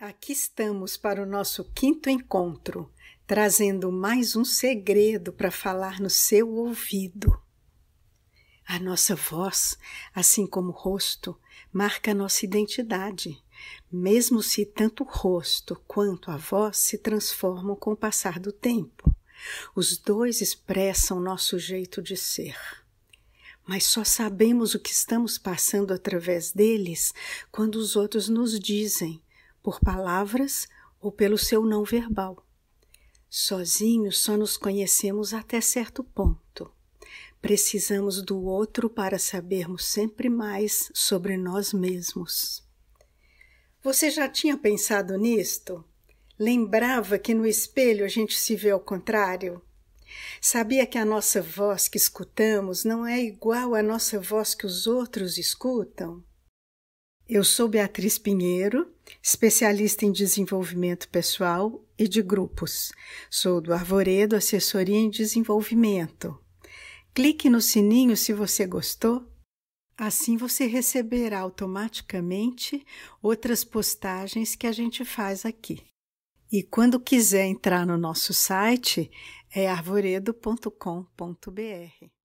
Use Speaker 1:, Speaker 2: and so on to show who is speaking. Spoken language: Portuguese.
Speaker 1: Aqui estamos para o nosso quinto encontro, trazendo mais um segredo para falar no seu ouvido. A nossa voz, assim como o rosto, marca a nossa identidade, mesmo se tanto o rosto quanto a voz se transformam com o passar do tempo. Os dois expressam nosso jeito de ser. Mas só sabemos o que estamos passando através deles quando os outros nos dizem por palavras ou pelo seu não verbal. Sozinhos só nos conhecemos até certo ponto. Precisamos do outro para sabermos sempre mais sobre nós mesmos. Você já tinha pensado nisto? Lembrava que no espelho a gente se vê ao contrário? Sabia que a nossa voz que escutamos não é igual à nossa voz que os outros escutam? Eu sou Beatriz Pinheiro, especialista em desenvolvimento pessoal e de grupos. Sou do Arvoredo Assessoria em Desenvolvimento. Clique no sininho se você gostou. Assim você receberá automaticamente outras postagens que a gente faz aqui. E quando quiser entrar no nosso site, é arvoredo.com.br.